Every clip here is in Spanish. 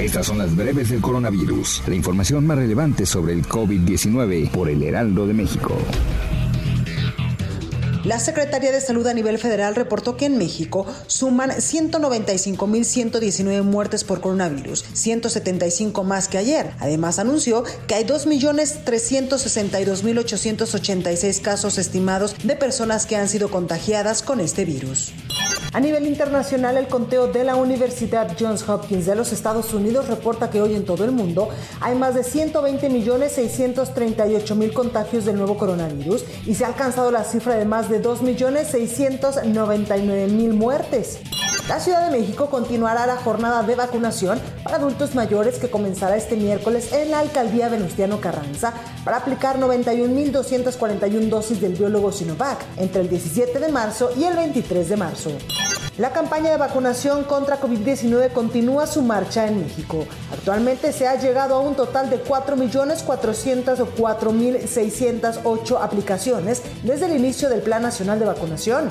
Estas son las breves del coronavirus. La información más relevante sobre el COVID-19 por el Heraldo de México. La Secretaría de Salud a nivel federal reportó que en México suman 195.119 muertes por coronavirus, 175 más que ayer. Además, anunció que hay 2.362.886 casos estimados de personas que han sido contagiadas con este virus. A nivel internacional, el conteo de la Universidad Johns Hopkins de los Estados Unidos reporta que hoy en todo el mundo hay más de 120.638.000 contagios del nuevo coronavirus y se ha alcanzado la cifra de más de 2.699.000 muertes. La Ciudad de México continuará la jornada de vacunación para adultos mayores que comenzará este miércoles en la alcaldía Venustiano Carranza para aplicar 91.241 dosis del biólogo Sinovac entre el 17 de marzo y el 23 de marzo. La campaña de vacunación contra COVID-19 continúa su marcha en México. Actualmente se ha llegado a un total de 4.404.608 aplicaciones desde el inicio del Plan Nacional de Vacunación.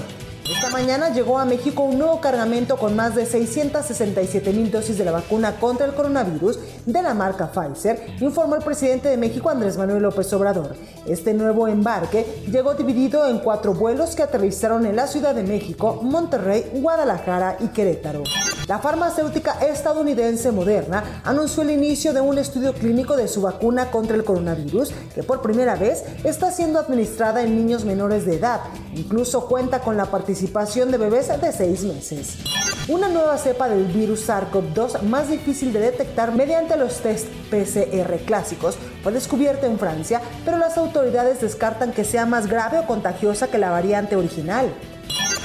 Esta mañana llegó a México un nuevo cargamento con más de 667 mil dosis de la vacuna contra el coronavirus de la marca Pfizer, informó el presidente de México Andrés Manuel López Obrador. Este nuevo embarque llegó dividido en cuatro vuelos que aterrizaron en la Ciudad de México, Monterrey, Guadalajara y Querétaro. La farmacéutica estadounidense Moderna anunció el inicio de un estudio clínico de su vacuna contra el coronavirus, que por primera vez está siendo administrada en niños menores de edad. Incluso cuenta con la participación participación de bebés de seis meses. Una nueva cepa del virus SARS-CoV-2 más difícil de detectar mediante los test PCR clásicos fue descubierta en Francia, pero las autoridades descartan que sea más grave o contagiosa que la variante original.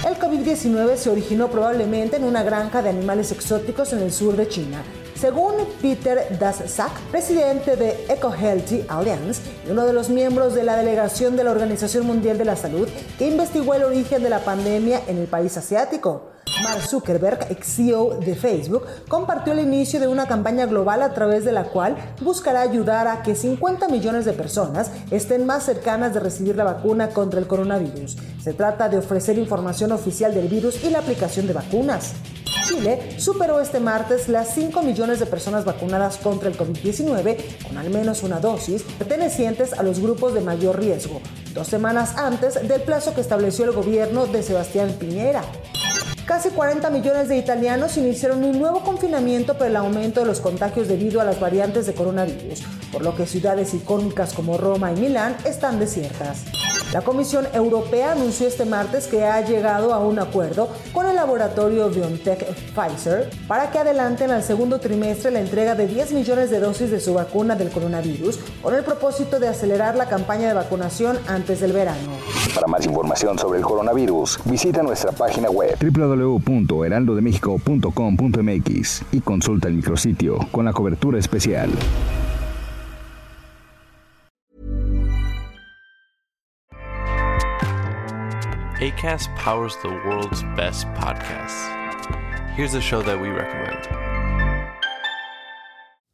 El COVID-19 se originó probablemente en una granja de animales exóticos en el sur de China. Según Peter Daszak, presidente de EcoHealthy Alliance y uno de los miembros de la delegación de la Organización Mundial de la Salud que investigó el origen de la pandemia en el país asiático. Mark Zuckerberg, ex CEO de Facebook, compartió el inicio de una campaña global a través de la cual buscará ayudar a que 50 millones de personas estén más cercanas de recibir la vacuna contra el coronavirus. Se trata de ofrecer información oficial del virus y la aplicación de vacunas. Chile superó este martes las 5 millones de personas vacunadas contra el COVID-19 con al menos una dosis, pertenecientes a los grupos de mayor riesgo, dos semanas antes del plazo que estableció el gobierno de Sebastián Piñera. Casi 40 millones de italianos iniciaron un nuevo confinamiento por el aumento de los contagios debido a las variantes de coronavirus, por lo que ciudades icónicas como Roma y Milán están desiertas. La Comisión Europea anunció este martes que ha llegado a un acuerdo con el laboratorio BioNTech Pfizer para que adelanten al segundo trimestre la entrega de 10 millones de dosis de su vacuna del coronavirus con el propósito de acelerar la campaña de vacunación antes del verano. Para más información sobre el coronavirus, visita nuestra página web www.heraldodemexico.com.mx y consulta el micrositio con la cobertura especial. ACAST powers the world's best podcasts. Here's a show that we recommend.